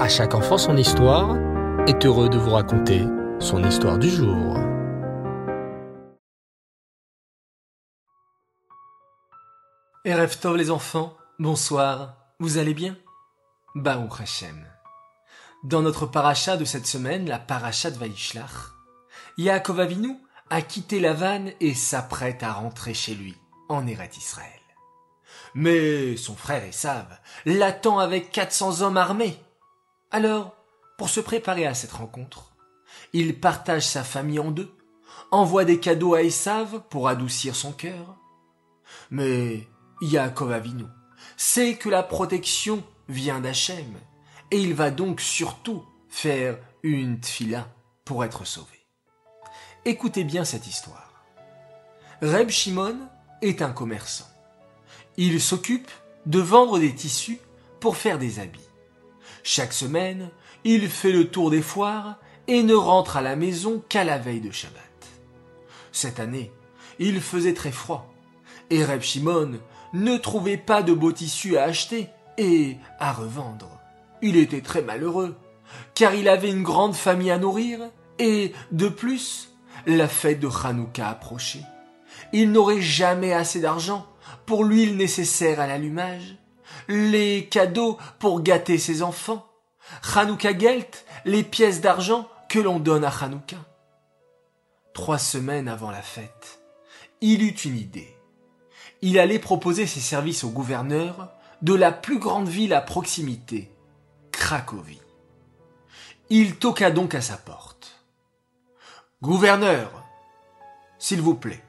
À chaque enfant son histoire est heureux de vous raconter son histoire du jour. Erev Tov les enfants, bonsoir, vous allez bien? Baruch Hashem. Dans notre paracha de cette semaine, la paracha de Vaishlach, Yaakov Avinu a quitté la vanne et s'apprête à rentrer chez lui, en Eret Israël. Mais son frère Esav l'attend avec 400 hommes armés. Alors, pour se préparer à cette rencontre, il partage sa famille en deux, envoie des cadeaux à Esav pour adoucir son cœur. Mais Yaakov Avinu sait que la protection vient d'Hachem, et il va donc surtout faire une tfila pour être sauvé. Écoutez bien cette histoire. Reb Shimon est un commerçant. Il s'occupe de vendre des tissus pour faire des habits. Chaque semaine, il fait le tour des foires et ne rentre à la maison qu'à la veille de Shabbat. Cette année, il faisait très froid et Reb Shimon ne trouvait pas de beaux tissus à acheter et à revendre. Il était très malheureux, car il avait une grande famille à nourrir et, de plus, la fête de Hanouka approchait. Il n'aurait jamais assez d'argent pour l'huile nécessaire à l'allumage, les cadeaux pour gâter ses enfants, Hanouka Gelt, les pièces d'argent que l'on donne à Hanouka. Trois semaines avant la fête, il eut une idée. Il allait proposer ses services au gouverneur de la plus grande ville à proximité, Cracovie. Il toqua donc à sa porte. Gouverneur, s'il vous plaît,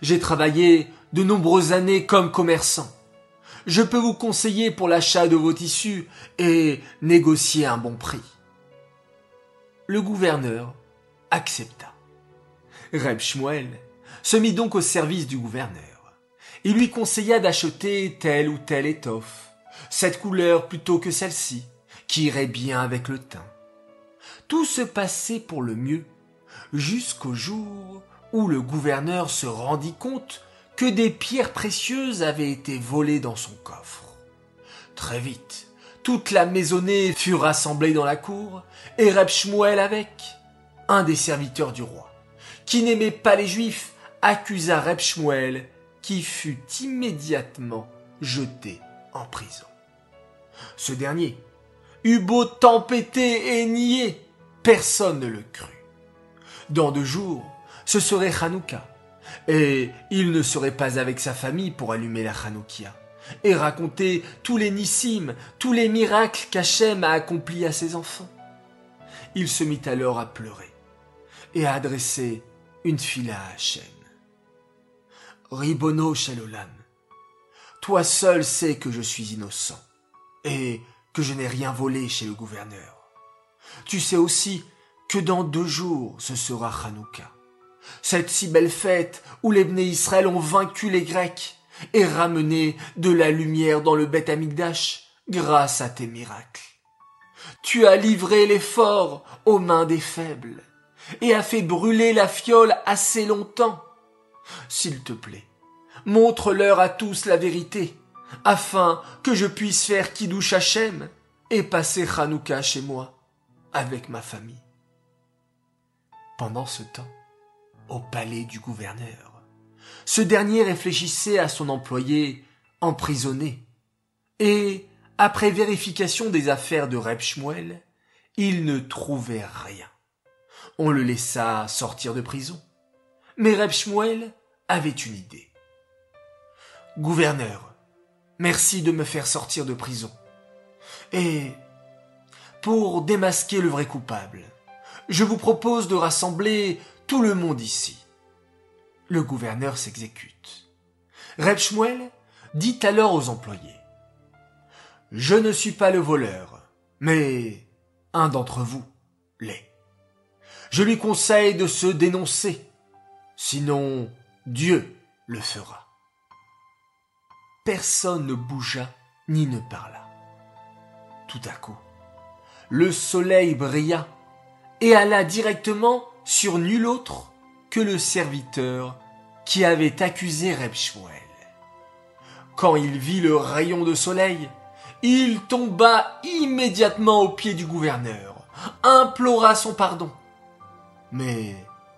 j'ai travaillé de nombreuses années comme commerçant. Je peux vous conseiller pour l'achat de vos tissus et négocier un bon prix. Le gouverneur accepta. Reb Shmuel se mit donc au service du gouverneur. Il lui conseilla d'acheter telle ou telle étoffe, cette couleur plutôt que celle-ci, qui irait bien avec le teint. Tout se passait pour le mieux, jusqu'au jour où le gouverneur se rendit compte que des pierres précieuses avaient été volées dans son coffre. Très vite, toute la maisonnée fut rassemblée dans la cour, et Reb avec, un des serviteurs du roi, qui n'aimait pas les juifs, accusa Reb qui fut immédiatement jeté en prison. Ce dernier eut beau tempêter et nier, personne ne le crut. Dans deux jours, ce serait Hanouka, et il ne serait pas avec sa famille pour allumer la Hanoukia et raconter tous les nissim, tous les miracles qu'Hachem a accomplis à ses enfants. Il se mit alors à pleurer et à adresser une fila à Hachem. Ribono Shalolam, toi seul sais que je suis innocent et que je n'ai rien volé chez le gouverneur. Tu sais aussi que dans deux jours ce sera Hanouka cette si belle fête où les Bnei Israël ont vaincu les Grecs et ramené de la lumière dans le Beth Amikdash grâce à tes miracles. Tu as livré les forts aux mains des faibles et as fait brûler la fiole assez longtemps. S'il te plaît, montre-leur à tous la vérité, afin que je puisse faire Kiddush Hashem et passer Hanouka chez moi avec ma famille. Pendant ce temps, au palais du gouverneur. Ce dernier réfléchissait à son employé emprisonné. Et, après vérification des affaires de Reb Shmuel, il ne trouvait rien. On le laissa sortir de prison. Mais Reb Shmuel avait une idée. Gouverneur, merci de me faire sortir de prison. Et, pour démasquer le vrai coupable, je vous propose de rassembler tout le monde ici. Le gouverneur s'exécute. Reb Shmuel dit alors aux employés Je ne suis pas le voleur, mais un d'entre vous l'est. Je lui conseille de se dénoncer, sinon Dieu le fera. Personne ne bougea ni ne parla. Tout à coup, le soleil brilla et alla directement sur nul autre que le serviteur qui avait accusé Reb Shmuel. Quand il vit le rayon de soleil, il tomba immédiatement aux pieds du gouverneur, implora son pardon. Mais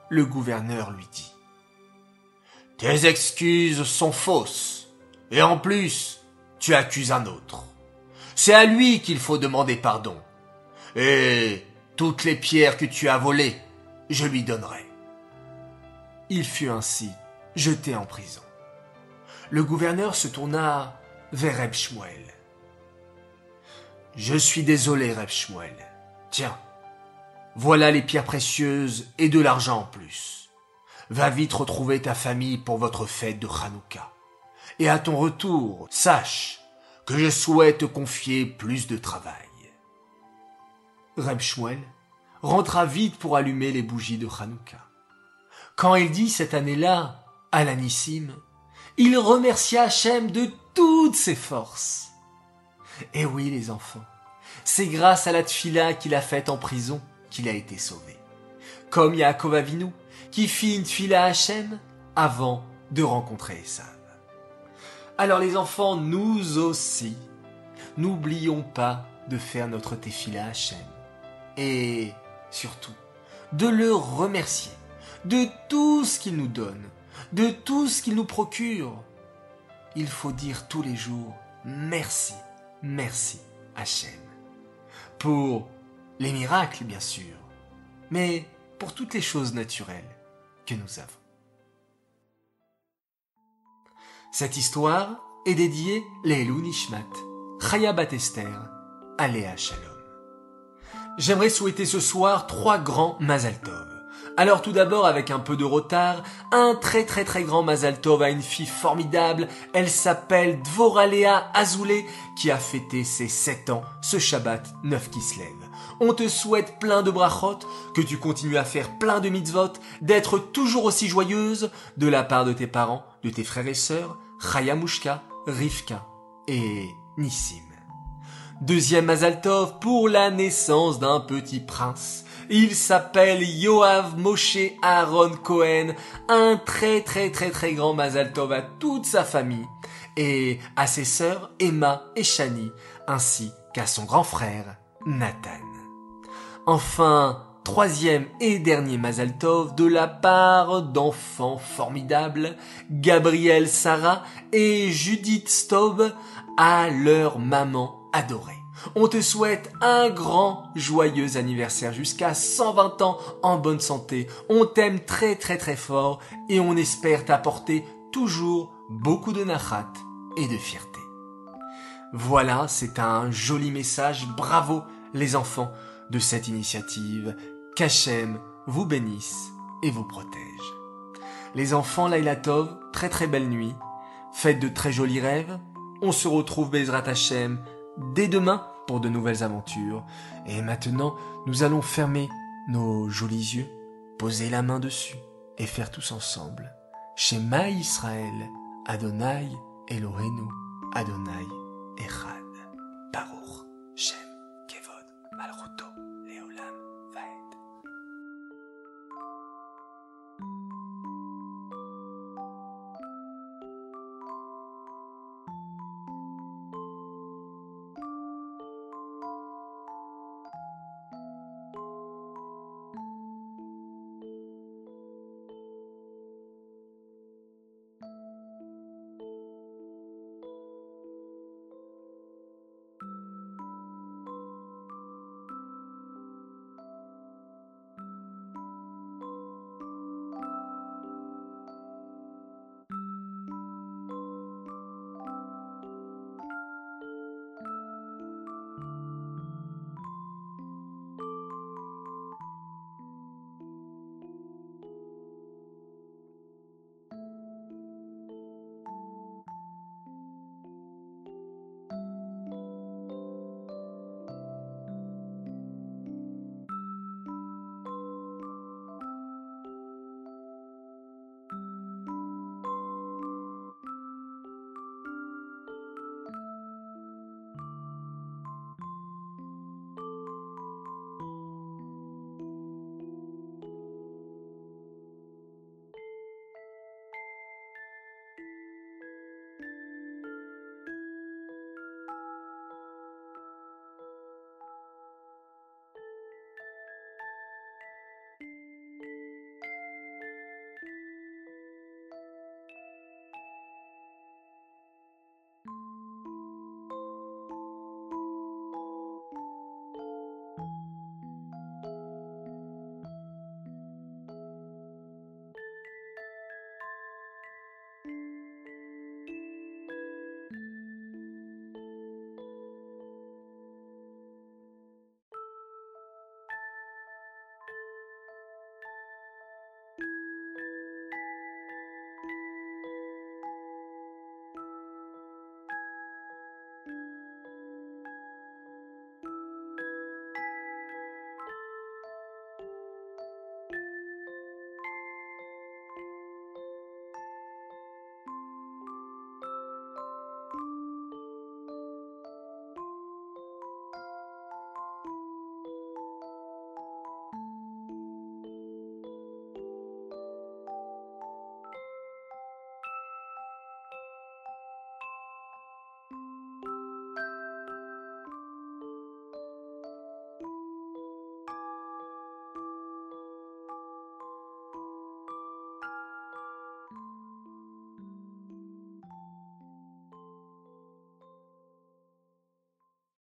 le gouverneur lui dit Tes excuses sont fausses, et en plus, tu accuses un autre. C'est à lui qu'il faut demander pardon. Et toutes les pierres que tu as volées, je lui donnerai. Il fut ainsi jeté en prison. Le gouverneur se tourna vers Reb Shmuel. Je suis désolé, Reb Shmuel. Tiens, voilà les pierres précieuses et de l'argent en plus. Va vite retrouver ta famille pour votre fête de Hanouka. Et à ton retour, sache que je souhaite te confier plus de travail. Reb rentra vite pour allumer les bougies de Hanouka. Quand il dit cette année-là, à l'Anissim, il remercia Hachem de toutes ses forces. Et oui, les enfants, c'est grâce à la tfila qu'il a faite en prison qu'il a été sauvé. Comme Yaakov Avinu, qui fit une tfila à Hachem avant de rencontrer Esav. Alors les enfants, nous aussi, n'oublions pas de faire notre tefila Hachem. Et surtout, de le remercier de tout ce qu'il nous donne, de tout ce qu'il nous procure. Il faut dire tous les jours merci, merci Hachem. Pour les miracles, bien sûr, mais pour toutes les choses naturelles que nous avons. Cette histoire est dédiée Leilou Nishmat, Chaya Batester, Aléa Shalom. J'aimerais souhaiter ce soir trois grands Mazal Tov. Alors tout d'abord, avec un peu de retard, un très très très grand Mazal Tov à une fille formidable. Elle s'appelle Dvoralea Azoulay, qui a fêté ses 7 ans ce Shabbat 9 qui se lève. On te souhaite plein de brachot, que tu continues à faire plein de mitzvot, d'être toujours aussi joyeuse de la part de tes parents, de tes frères et sœurs, Chayamushka, Rivka et Nissim. Deuxième Mazaltov pour la naissance d'un petit prince. Il s'appelle Yoav Moshe Aaron Cohen, un très très très très grand Mazaltov à toute sa famille et à ses sœurs Emma et Shani, ainsi qu'à son grand frère Nathan. Enfin, troisième et dernier Mazaltov de la part d'enfants formidables, Gabriel Sarah et Judith Staub à leur maman adorée. On te souhaite un grand joyeux anniversaire jusqu'à 120 ans en bonne santé. On t'aime très très très fort et on espère t'apporter toujours beaucoup de nachat et de fierté. Voilà, c'est un joli message. Bravo les enfants de cette initiative. Qu'Hachem vous bénisse et vous protège. Les enfants Lailatov, très très belle nuit. Faites de très jolis rêves. On se retrouve Bezrat Hachem dès demain pour de nouvelles aventures. Et maintenant, nous allons fermer nos jolis yeux, poser la main dessus et faire tous ensemble. Shema Israël, Adonai Elohenu, Adonai Echad,